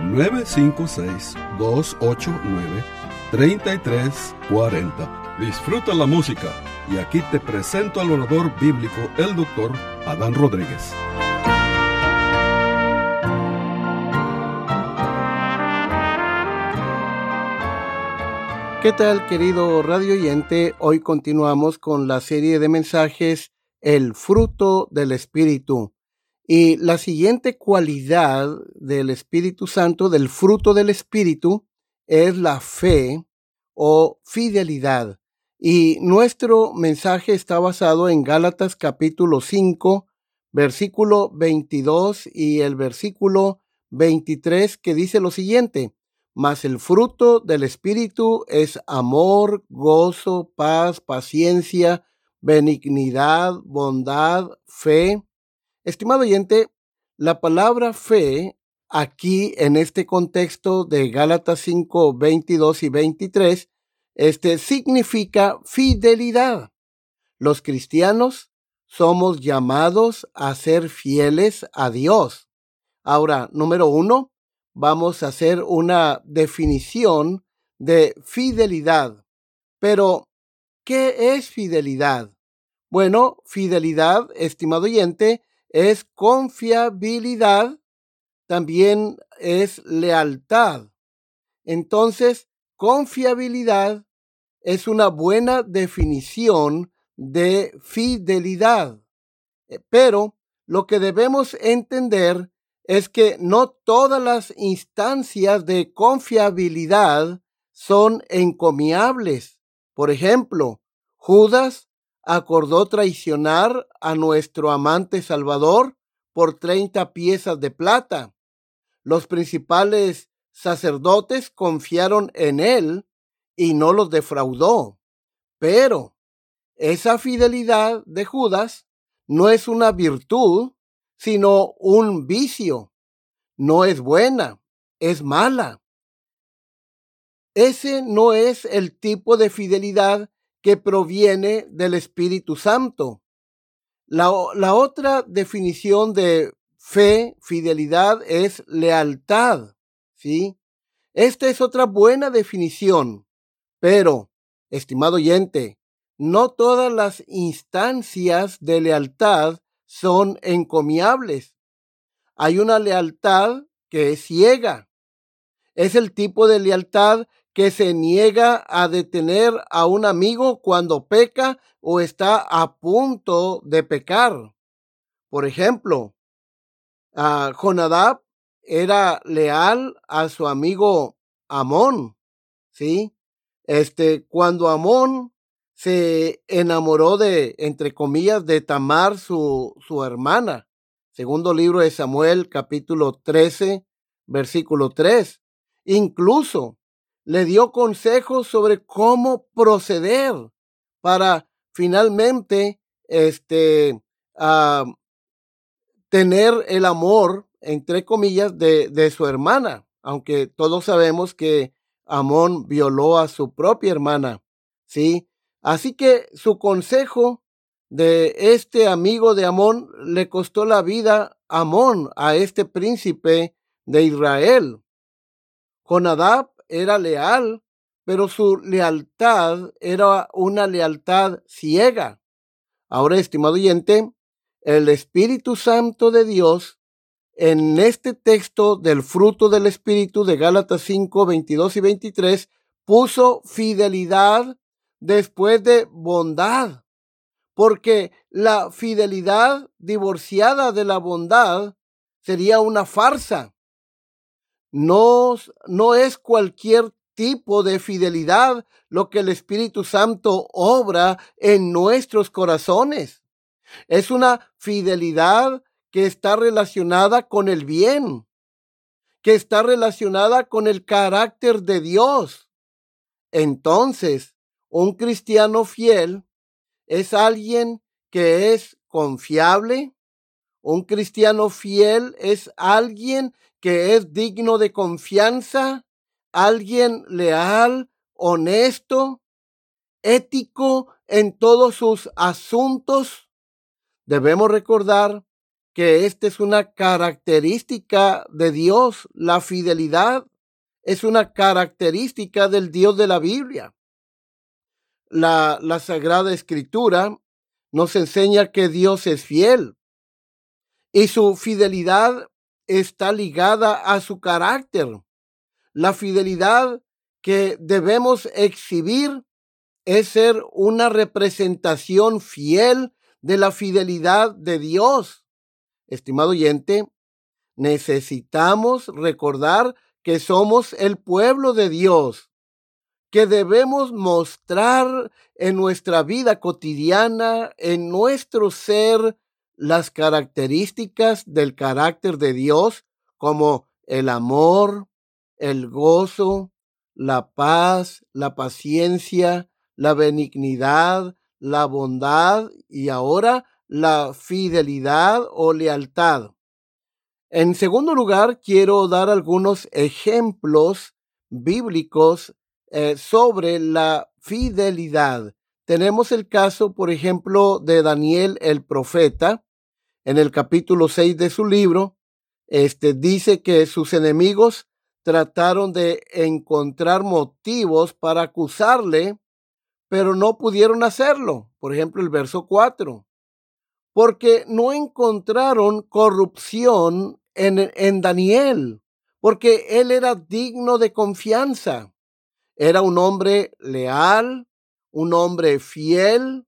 956-289-3340. Disfruta la música y aquí te presento al orador bíblico, el doctor Adán Rodríguez. ¿Qué tal querido radio oyente? Hoy continuamos con la serie de mensajes El fruto del Espíritu. Y la siguiente cualidad del Espíritu Santo, del fruto del Espíritu, es la fe o fidelidad. Y nuestro mensaje está basado en Gálatas capítulo 5, versículo 22 y el versículo 23 que dice lo siguiente, mas el fruto del Espíritu es amor, gozo, paz, paciencia, benignidad, bondad, fe, Estimado oyente, la palabra fe aquí en este contexto de Gálatas 5, 22 y 23, este significa fidelidad. Los cristianos somos llamados a ser fieles a Dios. Ahora, número uno, vamos a hacer una definición de fidelidad. Pero, ¿qué es fidelidad? Bueno, fidelidad, estimado oyente, es confiabilidad, también es lealtad. Entonces, confiabilidad es una buena definición de fidelidad. Eh, pero lo que debemos entender es que no todas las instancias de confiabilidad son encomiables. Por ejemplo, Judas acordó traicionar a nuestro amante Salvador por 30 piezas de plata. Los principales sacerdotes confiaron en él y no los defraudó. Pero esa fidelidad de Judas no es una virtud, sino un vicio. No es buena, es mala. Ese no es el tipo de fidelidad que proviene del Espíritu Santo. La, otra definición de fe, fidelidad, es lealtad. ¿Sí? Esta es otra buena definición. Pero, estimado oyente, no todas las instancias de lealtad son encomiables. Hay una lealtad que es ciega. Es el tipo de lealtad que se niega a detener a un amigo cuando peca o está a punto de pecar. Por ejemplo, Jonadab era leal a su amigo Amón, ¿sí? Este, cuando Amón se enamoró de, entre comillas, de Tamar, su, su hermana. Segundo libro de Samuel, capítulo 13, versículo 3. Incluso le dio consejos sobre cómo proceder para finalmente este, tener el amor, entre comillas, de, su hermana, aunque todos sabemos que Amón violó a su propia hermana, ¿sí? Así que su consejo de este amigo de Amón le costó la vida a Amón, a este príncipe de Israel. Jonadab era leal, pero su lealtad era una lealtad ciega. Ahora, estimado oyente, el Espíritu Santo de Dios en este texto del fruto del Espíritu de Gálatas 5, 22 y 23 puso fidelidad después de bondad, porque la fidelidad divorciada de la bondad sería una farsa no, no es cualquier tipo de fidelidad lo que el Espíritu Santo obra en nuestros corazones. Es una fidelidad que está relacionada con el bien, que está relacionada con el carácter de Dios. Entonces, un cristiano fiel es alguien que es confiable. Un cristiano fiel es alguien que es digno de confianza, alguien leal, honesto, ético en todos sus asuntos. Debemos recordar que esta es una característica de Dios. La fidelidad es una característica del Dios de la Biblia. La, la Sagrada Escritura nos enseña que Dios es fiel y su fidelidad está ligada a su carácter. La fidelidad que debemos exhibir es ser una representación fiel de la fidelidad de Dios estimado oyente, necesitamos recordar que somos el pueblo de Dios, que debemos mostrar en nuestra vida cotidiana, en nuestro ser, las características del carácter de Dios, como el amor, el gozo, la paz, la paciencia, la benignidad, la bondad y ahora la fidelidad o lealtad. En segundo lugar, quiero dar algunos ejemplos bíblicos eh, sobre la fidelidad. Tenemos el caso, por ejemplo, de Daniel el profeta. En el capítulo 6 de su libro, este dice que sus enemigos trataron de encontrar motivos para acusarle, pero no pudieron hacerlo. Por ejemplo, el verso 4 porque no encontraron corrupción en, en Daniel, porque él era digno de confianza. Era un hombre leal, un hombre fiel,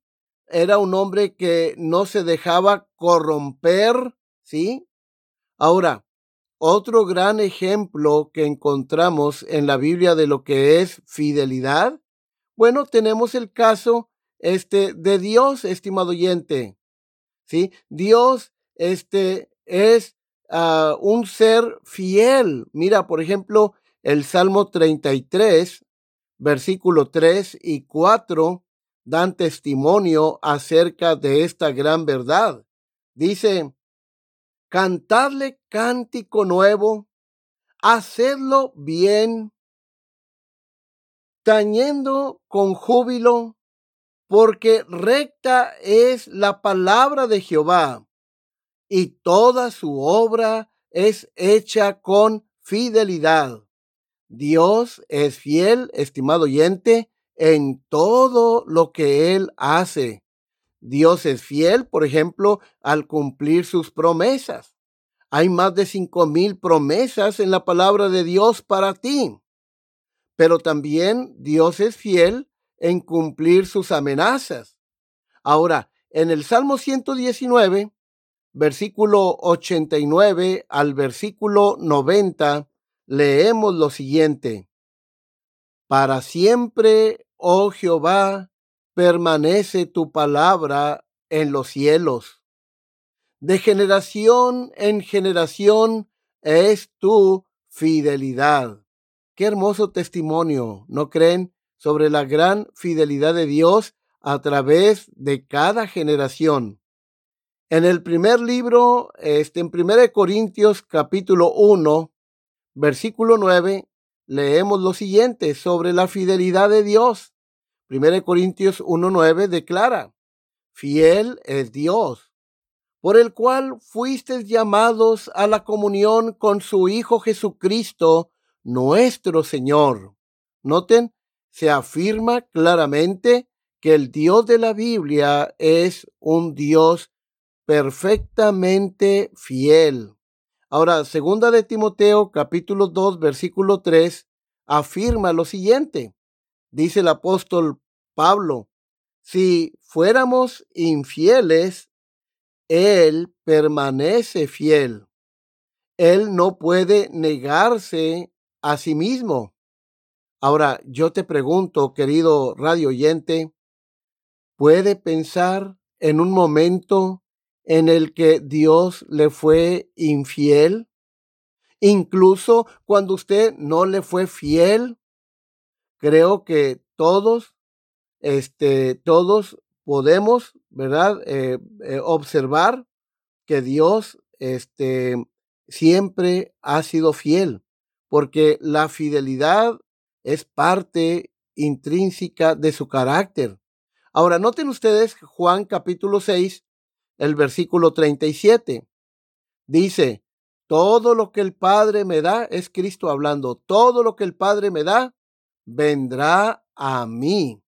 era un hombre que no se dejaba corromper, ¿sí? Ahora, otro gran ejemplo que encontramos en la Biblia de lo que es fidelidad, bueno, tenemos el caso este de Dios, estimado oyente. ¿sí? Dios este, es uh, un ser fiel. Mira, por ejemplo, el Salmo 33, versículo 3 y 4 dan testimonio acerca de esta gran verdad. Dice, cantadle cántico nuevo, hacedlo bien, tañendo con júbilo porque recta es la palabra de Jehová y toda su obra es hecha con fidelidad. Dios es fiel, estimado oyente, en todo lo que Él hace. Dios es fiel, por ejemplo, al cumplir sus promesas. Hay más de cinco mil promesas en la palabra de Dios para ti. Pero también Dios es fiel en cumplir sus amenazas. Ahora, en el Salmo 119, versículo 89 al versículo 90, leemos lo siguiente. Para siempre, oh Jehová, permanece tu palabra en los cielos. De generación en generación es tu fidelidad. Qué hermoso testimonio, ¿no creen? sobre la gran fidelidad de Dios a través de cada generación. En el primer libro, este, en 1 Corintios capítulo 1, versículo 9, leemos lo siguiente sobre la fidelidad de Dios. 1 Corintios 1.9 declara, fiel es Dios, por el cual fuisteis llamados a la comunión con su Hijo Jesucristo, nuestro Señor. Noten se afirma claramente que el Dios de la Biblia es un Dios perfectamente fiel. Ahora, segunda de Timoteo, capítulo 2, versículo 3, afirma lo siguiente. Dice el apóstol Pablo, si fuéramos infieles, Él permanece fiel. Él no puede negarse a sí mismo. Ahora, yo te pregunto, querido radio oyente, ¿puede pensar en un momento en el que Dios le fue infiel? incluso cuando usted no le fue fiel. Creo que todos, este, todos podemos, ¿verdad? Eh, eh, observar que Dios, este, siempre ha sido fiel, porque la fidelidad es parte intrínseca de su carácter. Ahora, noten ustedes Juan capítulo 6, el versículo 37. Dice, todo lo que el Padre me da, es Cristo hablando, todo lo que el Padre me da, vendrá a mí.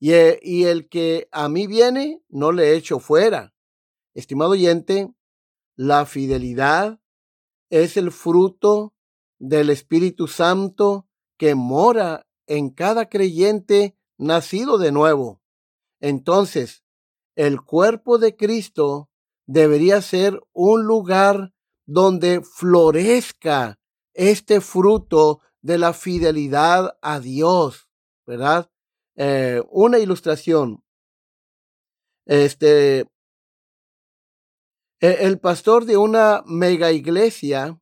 Y, eh, y el que a mí viene, no le echo fuera. Estimado oyente, la fidelidad es el fruto del Espíritu Santo que mora en cada creyente nacido de nuevo. Entonces, el cuerpo de Cristo debería ser un lugar donde florezca este fruto de la fidelidad a Dios, ¿verdad? Eh, una ilustración. Este, e, el pastor de una mega iglesia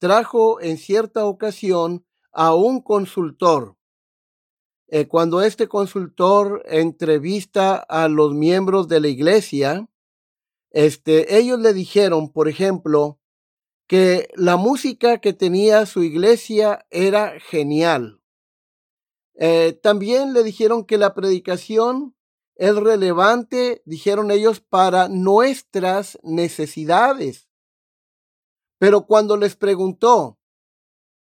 trajo en cierta ocasión a un consultor. Eh, cuando este consultor entrevista a los miembros de la iglesia, este, ellos le dijeron, por ejemplo, que la música que tenía su iglesia era genial. Eh, también le dijeron que la predicación es relevante, dijeron ellos, para nuestras necesidades. Pero cuando les preguntó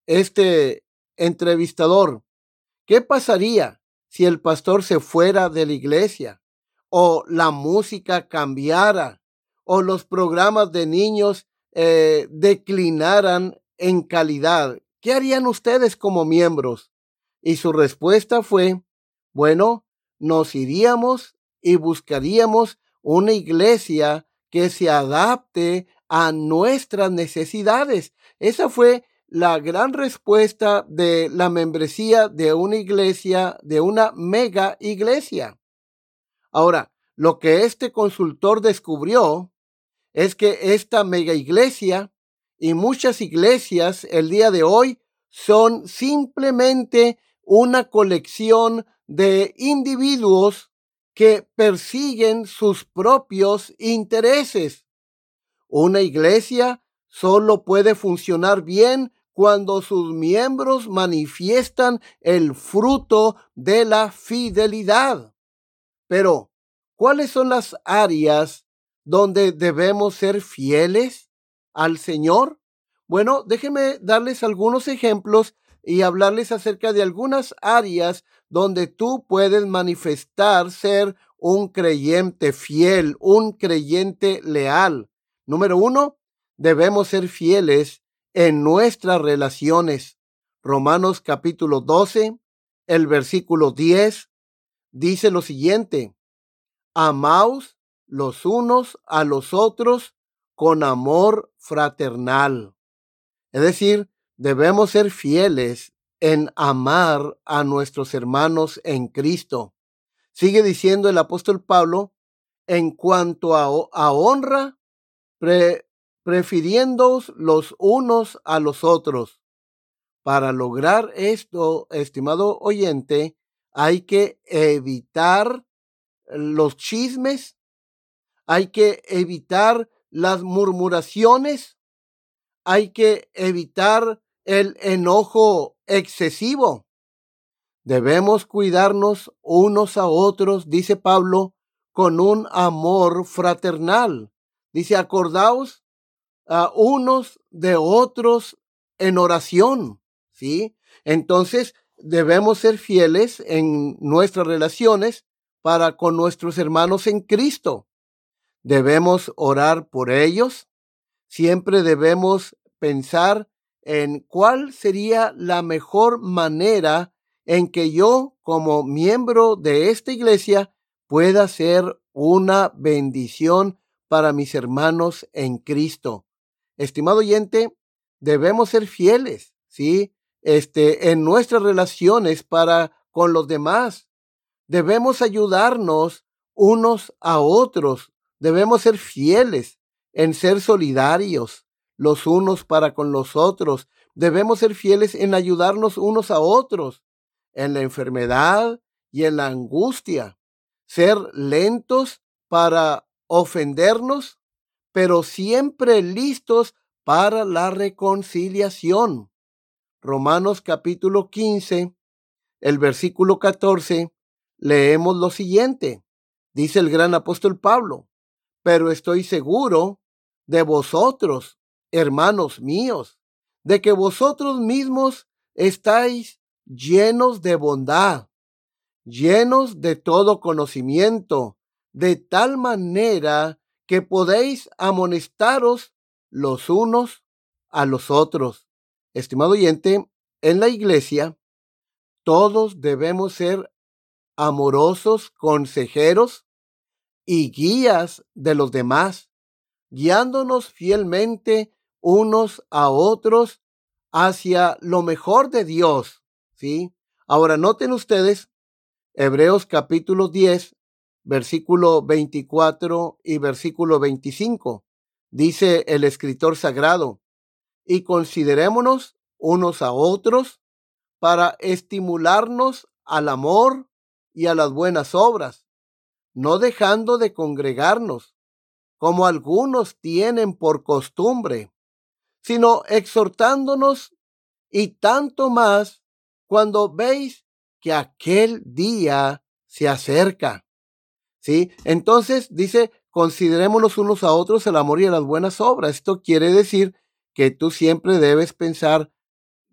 este entrevistador, ¿qué pasaría si el pastor se fuera de la iglesia? O la música cambiara, o los programas de niños eh, declinaran en calidad. ¿Qué harían ustedes como miembros? Y su respuesta fue, bueno, nos iríamos y buscaríamos una iglesia que se adapte a nuestras necesidades. Esa fue la gran respuesta de la membresía de una iglesia, de una mega iglesia. Ahora, lo que este consultor descubrió es que esta mega iglesia y muchas iglesias el día de hoy son simplemente una colección de individuos que persiguen sus propios intereses. Una iglesia solo puede funcionar bien cuando sus miembros manifiestan el fruto de la fidelidad. Pero, ¿cuáles son las áreas donde debemos ser fieles al Señor? Bueno, déjenme darles algunos ejemplos y hablarles acerca de algunas áreas donde tú puedes manifestar ser un creyente fiel, un creyente leal. Número uno, debemos ser fieles en nuestras relaciones. Romanos capítulo 12, el versículo 10, dice lo siguiente, amaos los unos a los otros con amor fraternal. Es decir, debemos ser fieles en amar a nuestros hermanos en Cristo. Sigue diciendo el apóstol Pablo, en cuanto a, honra, prefiriéndoos los unos a los otros. Para lograr esto, estimado oyente, hay que evitar los chismes, hay que evitar las murmuraciones, hay que evitar el enojo excesivo. Debemos cuidarnos unos a otros, dice Pablo, con un amor fraternal. Dice, acordaos a unos de otros en oración, ¿sí? Entonces, debemos ser fieles en nuestras relaciones para con nuestros hermanos en Cristo. Debemos orar por ellos. Siempre debemos pensar en cuál sería la mejor manera en que yo, como miembro de esta iglesia, pueda ser una bendición para mis hermanos en Cristo. Estimado oyente, debemos ser fieles, ¿sí? Este, en nuestras relaciones para con los demás. Debemos ayudarnos unos a otros. Debemos ser fieles en ser solidarios. los unos para con los otros. Debemos ser fieles en ayudarnos unos a otros, en la enfermedad y en la angustia. Ser lentos para ofendernos, pero siempre listos para la reconciliación. Romanos capítulo 15, el versículo 14, leemos lo siguiente. Dice el gran apóstol Pablo, pero estoy seguro de vosotros, hermanos míos, de que vosotros mismos estáis llenos de bondad, llenos de todo conocimiento, de tal manera que podéis amonestaros los unos a los otros. Estimado oyente, en la iglesia todos debemos ser amorosos consejeros y guías de los demás, guiándonos fielmente unos a otros hacia lo mejor de Dios. ¿Sí? Ahora noten ustedes Hebreos capítulo 10, versículo 24 y versículo 25. Dice el escritor sagrado, y considerémonos unos a otros para estimularnos al amor y a las buenas obras, no dejando de congregarnos, como algunos tienen por costumbre, sino exhortándonos y tanto más cuando veis que aquel día se acerca. ¿Sí? Entonces dice, considerémonos unos a otros el amor y las buenas obras. Esto quiere decir que tú siempre debes pensar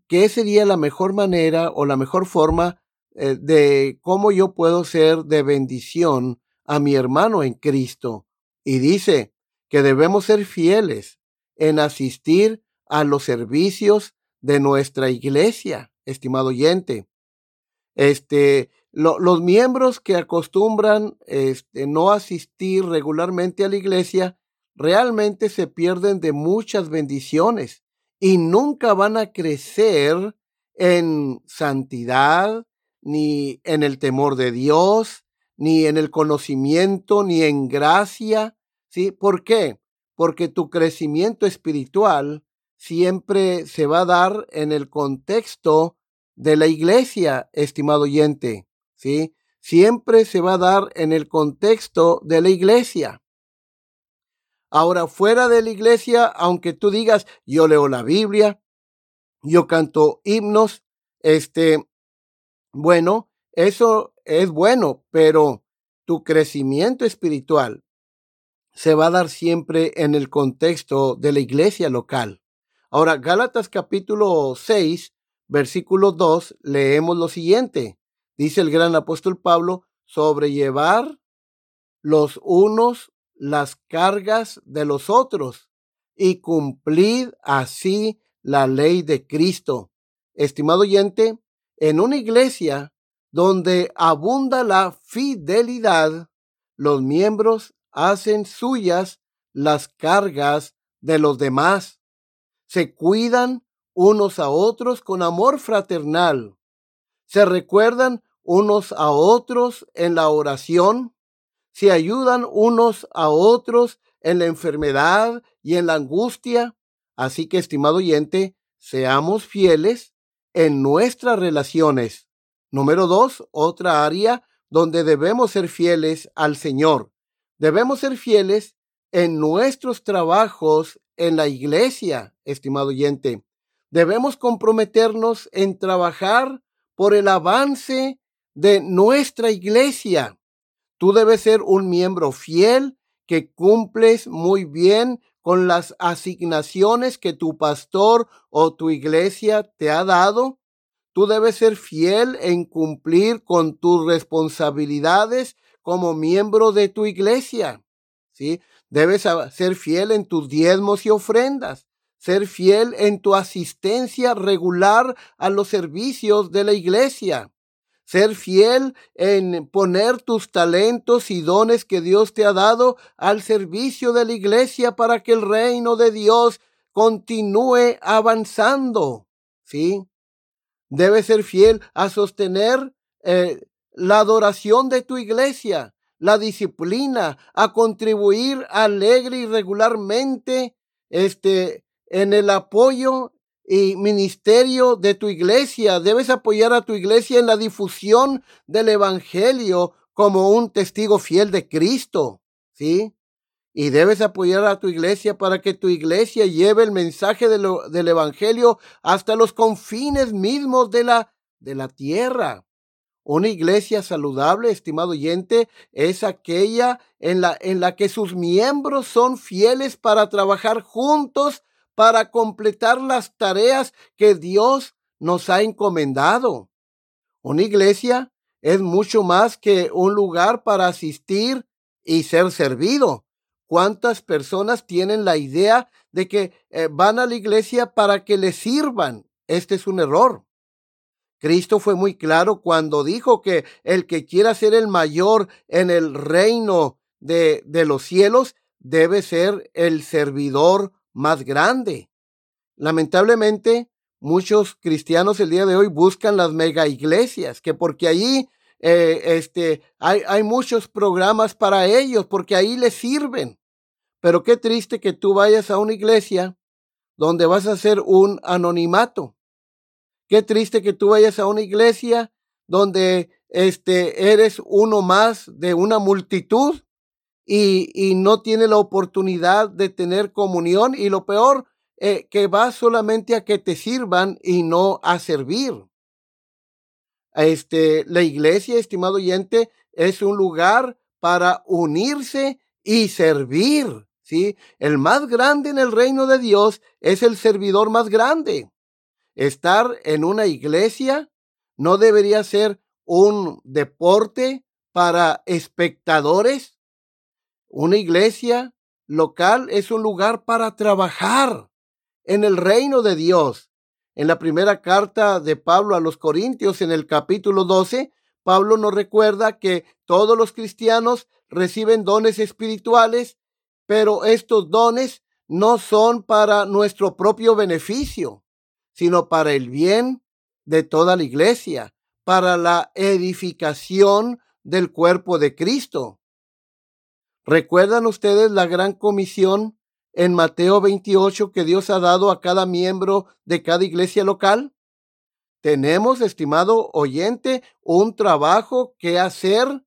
qué sería la mejor manera o la mejor forma eh, de cómo yo puedo ser de bendición a mi hermano en Cristo. Y dice que debemos ser fieles en asistir a los servicios de nuestra iglesia, estimado oyente. Este, los miembros que acostumbran este, no asistir regularmente a la iglesia realmente se pierden de muchas bendiciones y nunca van a crecer en santidad, ni en el temor de Dios, ni en el conocimiento, ni en gracia. ¿Sí? ¿Por qué? Porque tu crecimiento espiritual siempre se va a dar en el contexto de la iglesia, estimado oyente. ¿Sí? Siempre se va a dar en el contexto de la iglesia. Ahora, fuera de la iglesia, aunque tú digas, yo leo la Biblia, yo canto himnos, este, bueno, eso es bueno, pero tu crecimiento espiritual se va a dar siempre en el contexto de la iglesia local. Ahora, Gálatas capítulo 6, versículo 2, leemos lo siguiente. Dice el gran apóstol Pablo, sobrellevar los unos las cargas de los otros y cumplid así la ley de Cristo. Estimado oyente, en una iglesia donde abunda la fidelidad, los miembros hacen suyas las cargas de los demás. Se cuidan unos a otros con amor fraternal. Se recuerdan unos a otros en la oración se ayudan unos a otros en la enfermedad y en la angustia. Así que, estimado oyente, seamos fieles en nuestras relaciones. Número dos, otra área donde debemos ser fieles al Señor. Debemos ser fieles en nuestros trabajos en la iglesia, estimado oyente. Debemos comprometernos en trabajar por el avance de nuestra iglesia. Tú debes ser un miembro fiel que cumples muy bien con las asignaciones que tu pastor o tu iglesia te ha dado. Tú debes ser fiel en cumplir con tus responsabilidades como miembro de tu iglesia. ¿Sí? Debes ser fiel en tus diezmos y ofrendas, ser fiel en tu asistencia regular a los servicios de la iglesia ser fiel en poner tus talentos y dones que Dios te ha dado al servicio de la iglesia para que el reino de Dios continúe avanzando. ¿Sí? Debes ser fiel a sostener eh, la adoración de tu iglesia, la disciplina, a contribuir alegre y regularmente este, en el apoyo y ministerio de tu iglesia. Debes apoyar a tu iglesia en la difusión del Evangelio como un testigo fiel de Cristo. ¿Sí? Y debes apoyar a tu iglesia para que tu iglesia lleve el mensaje del Evangelio hasta los confines mismos de la, de la tierra. Una iglesia saludable, estimado oyente, es aquella en la, en la que sus miembros son fieles para trabajar juntos para completar las tareas que Dios nos ha encomendado. Una iglesia es mucho más que un lugar para asistir y ser servido. ¿Cuántas personas tienen la idea de que eh, van a la iglesia para que les sirvan? Este es un error. Cristo fue muy claro cuando dijo que el que quiera ser el mayor en el reino de, de los cielos debe ser el servidor más grande. Lamentablemente, muchos cristianos el día de hoy buscan las mega iglesias, que porque allí eh, este, hay, hay muchos programas para ellos, porque ahí les sirven. Pero qué triste que tú vayas a una iglesia donde vas a hacer un anonimato. Qué triste que tú vayas a una iglesia donde este, eres uno más de una multitud y, y no tiene la oportunidad de tener comunión y lo peor, eh, que va solamente a que te sirvan y no a servir. Este, la iglesia, estimado oyente, es un lugar para unirse y servir. ¿sí? El más grande en el reino de Dios es el servidor más grande. Estar en una iglesia no debería ser un deporte para espectadores, una iglesia local es un lugar para trabajar en el reino de Dios. En la primera carta de Pablo a los Corintios, en el capítulo 12, Pablo nos recuerda que todos los cristianos reciben dones espirituales, pero estos dones no son para nuestro propio beneficio, sino para el bien de toda la iglesia, para la edificación del cuerpo de Cristo. ¿Recuerdan ustedes la gran comisión en Mateo 28 que Dios ha dado a cada miembro de cada iglesia local? Tenemos, estimado oyente, un trabajo que hacer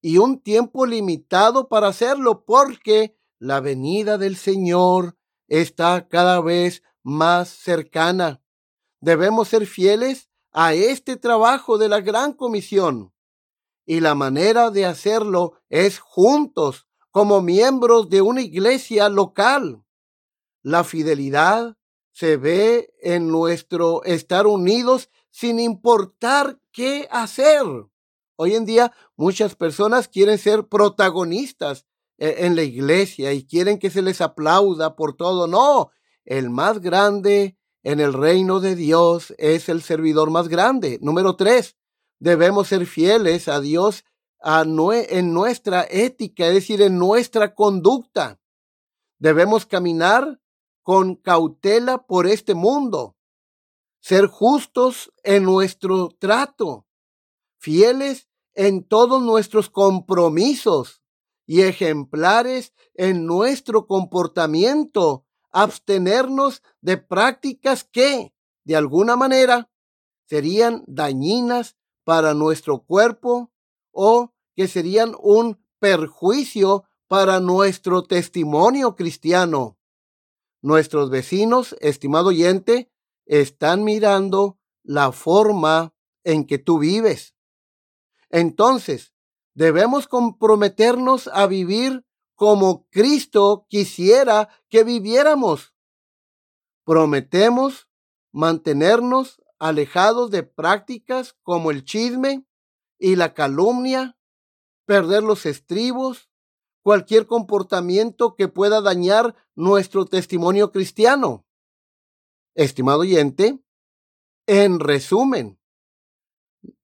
y un tiempo limitado para hacerlo porque la venida del Señor está cada vez más cercana. Debemos ser fieles a este trabajo de la gran comisión. Y la manera de hacerlo es juntos, como miembros de una iglesia local. La fidelidad se ve en nuestro estar unidos sin importar qué hacer. Hoy en día muchas personas quieren ser protagonistas eh, en la iglesia y quieren que se les aplauda por todo. No, el más grande en el reino de Dios es el servidor más grande. Número tres, debemos ser fieles a Dios en nuestra ética, es decir, en nuestra conducta. Debemos caminar con cautela por este mundo, ser justos en nuestro trato, fieles en todos nuestros compromisos y ejemplares en nuestro comportamiento, abstenernos de prácticas que, de alguna manera, serían dañinas para nuestro cuerpo o que serían un perjuicio para nuestro testimonio cristiano. Nuestros vecinos, estimado oyente, están mirando la forma en que tú vives. Entonces, debemos comprometernos a vivir como Cristo quisiera que viviéramos. Prometemos mantenernos alejados de prácticas como el chisme y la calumnia, perder los estribos, cualquier comportamiento que pueda dañar nuestro testimonio cristiano. Estimado oyente, en resumen,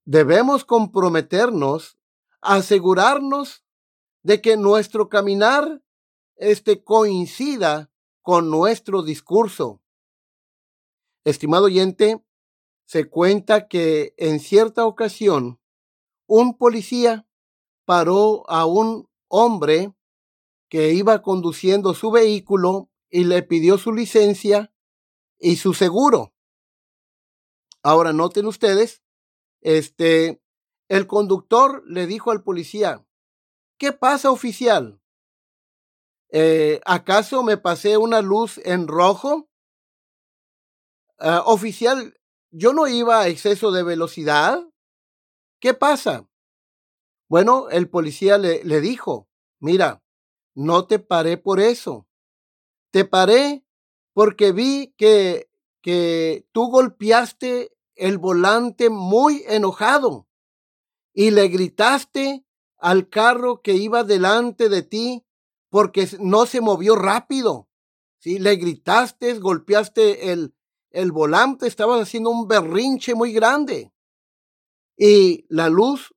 debemos comprometernos a asegurarnos de que nuestro caminar este coincida con nuestro discurso. Estimado oyente, se cuenta que en cierta ocasión un policía paró a un hombre que iba conduciendo su vehículo y le pidió su licencia y su seguro. Ahora noten ustedes, este, el conductor le dijo al policía, ¿qué pasa oficial? Eh, ¿Acaso me pasé una luz en rojo? Ah, oficial, yo no iba a exceso de velocidad. ¿Qué pasa? Bueno, el policía le, dijo, mira, no te paré por eso. Te paré porque vi que, que tú golpeaste el volante muy enojado y le gritaste al carro que iba delante de ti porque no se movió rápido. ¿sí? Le gritaste, golpeaste el, el volante, estabas haciendo un berrinche muy grande. Y la luz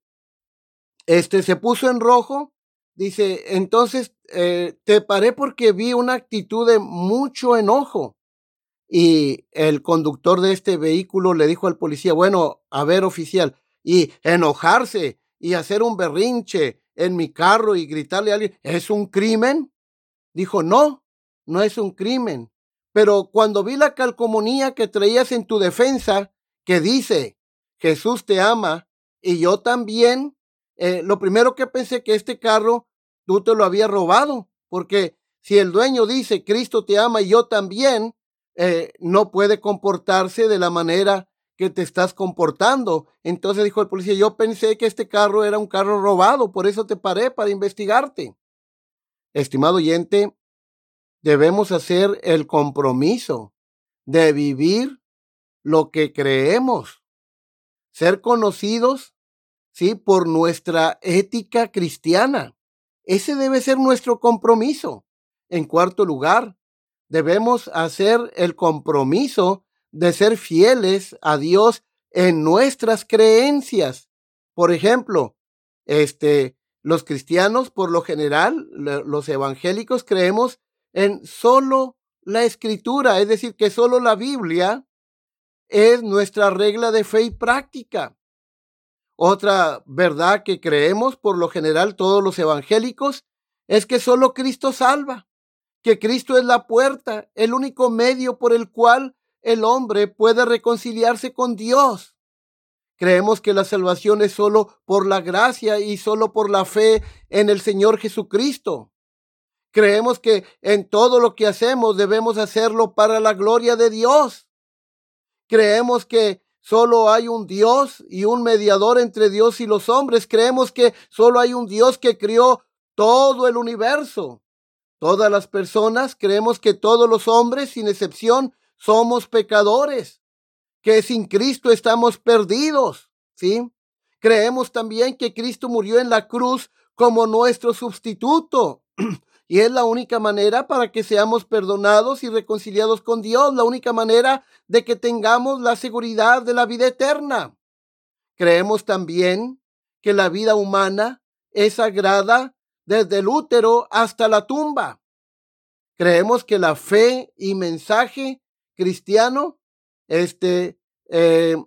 este, se puso en rojo. Dice, entonces eh, te paré porque vi una actitud de mucho enojo. Y el conductor de este vehículo le dijo al policía, bueno, a ver, oficial, y enojarse y hacer un berrinche en mi carro y gritarle a alguien, ¿es un crimen? Dijo, no, no es un crimen. Pero cuando vi la calcomanía que traías en tu defensa, que dice, Jesús te ama y yo también, eh, lo primero que pensé que este carro tú te lo habías robado, porque si el dueño dice, Cristo te ama y yo también, eh, no puede comportarse de la manera que te estás comportando. Entonces dijo el policía, yo pensé que este carro era un carro robado, por eso te paré para investigarte. Estimado oyente, debemos hacer el compromiso de vivir lo que creemos, ser conocidos, sí, por nuestra ética cristiana. Ese debe ser nuestro compromiso. En cuarto lugar, debemos hacer el compromiso de ser fieles a Dios en nuestras creencias. Por ejemplo, este, los cristianos, por lo general, los evangélicos creemos en solo la escritura, es decir, que solo la Biblia es nuestra regla de fe y práctica. Otra verdad que creemos, por lo general, todos los evangélicos, es que solo Cristo salva que Cristo es la puerta, el único medio por el cual el hombre puede reconciliarse con Dios. Creemos que la salvación es solo por la gracia y solo por la fe en el Señor Jesucristo. Creemos que en todo lo que hacemos debemos hacerlo para la gloria de Dios. Creemos que solo hay un Dios y un mediador entre Dios y los hombres. Creemos que solo hay un Dios que crió todo el universo. Todas las personas creemos que todos los hombres, sin excepción, somos pecadores, que sin Cristo estamos perdidos, ¿sí? Creemos también que Cristo murió en la cruz como nuestro sustituto. Y es la única manera para que seamos perdonados y reconciliados con Dios, la única manera de que tengamos la seguridad de la vida eterna. Creemos también que la vida humana es sagrada desde el útero hasta la tumba. Creemos que la fe y mensaje cristiano, este, eh,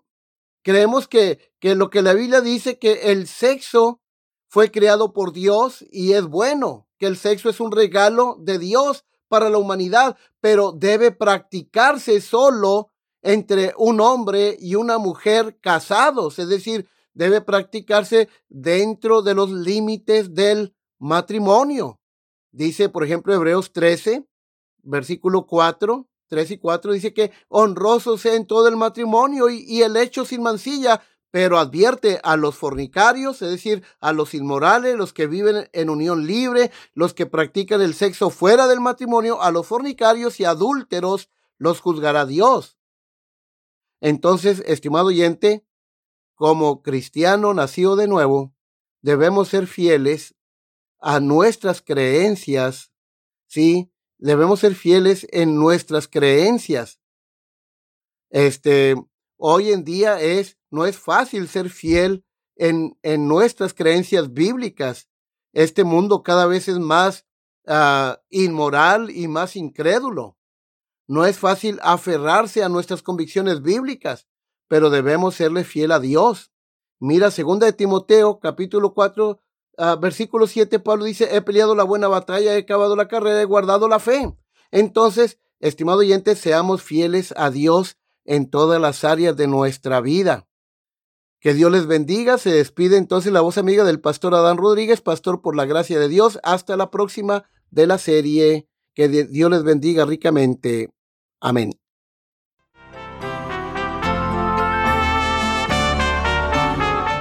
creemos que, que lo que la Biblia dice que el sexo fue creado por Dios y es bueno, que el sexo es un regalo de Dios para la humanidad, pero debe practicarse solo entre un hombre y una mujer casados, es decir, debe practicarse dentro de los límites del matrimonio. Dice, por ejemplo, Hebreos 13, versículo 4, 3 y 4, dice que honroso sea en todo el matrimonio y, y el hecho sin mancilla, pero advierte a los fornicarios, es decir, a los inmorales, los que viven en unión libre, los que practican el sexo fuera del matrimonio, a los fornicarios y adúlteros, los juzgará Dios. Entonces, estimado oyente, como cristiano nacido de nuevo, debemos ser fieles a nuestras creencias, ¿sí? Debemos ser fieles en nuestras creencias. Este, hoy en día es, no es fácil ser fiel en, en nuestras creencias bíblicas. Este mundo cada vez es más uh, inmoral y más incrédulo. No es fácil aferrarse a nuestras convicciones bíblicas, pero debemos serle fiel a Dios. Mira, segunda de Timoteo, capítulo 4, Uh, versículo 7, Pablo dice, he peleado la buena batalla, he acabado la carrera, he guardado la fe. Entonces, estimado oyente, seamos fieles a Dios en todas las áreas de nuestra vida. Que Dios les bendiga. Se despide entonces la voz amiga del pastor Adán Rodríguez, pastor por la gracia de Dios. Hasta la próxima de la serie. Que Dios les bendiga ricamente. Amén.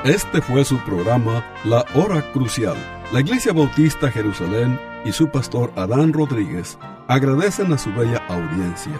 Este fue su programa La Hora Crucial. La Iglesia Bautista Jerusalén y su pastor Adán Rodríguez agradecen a su bella audiencia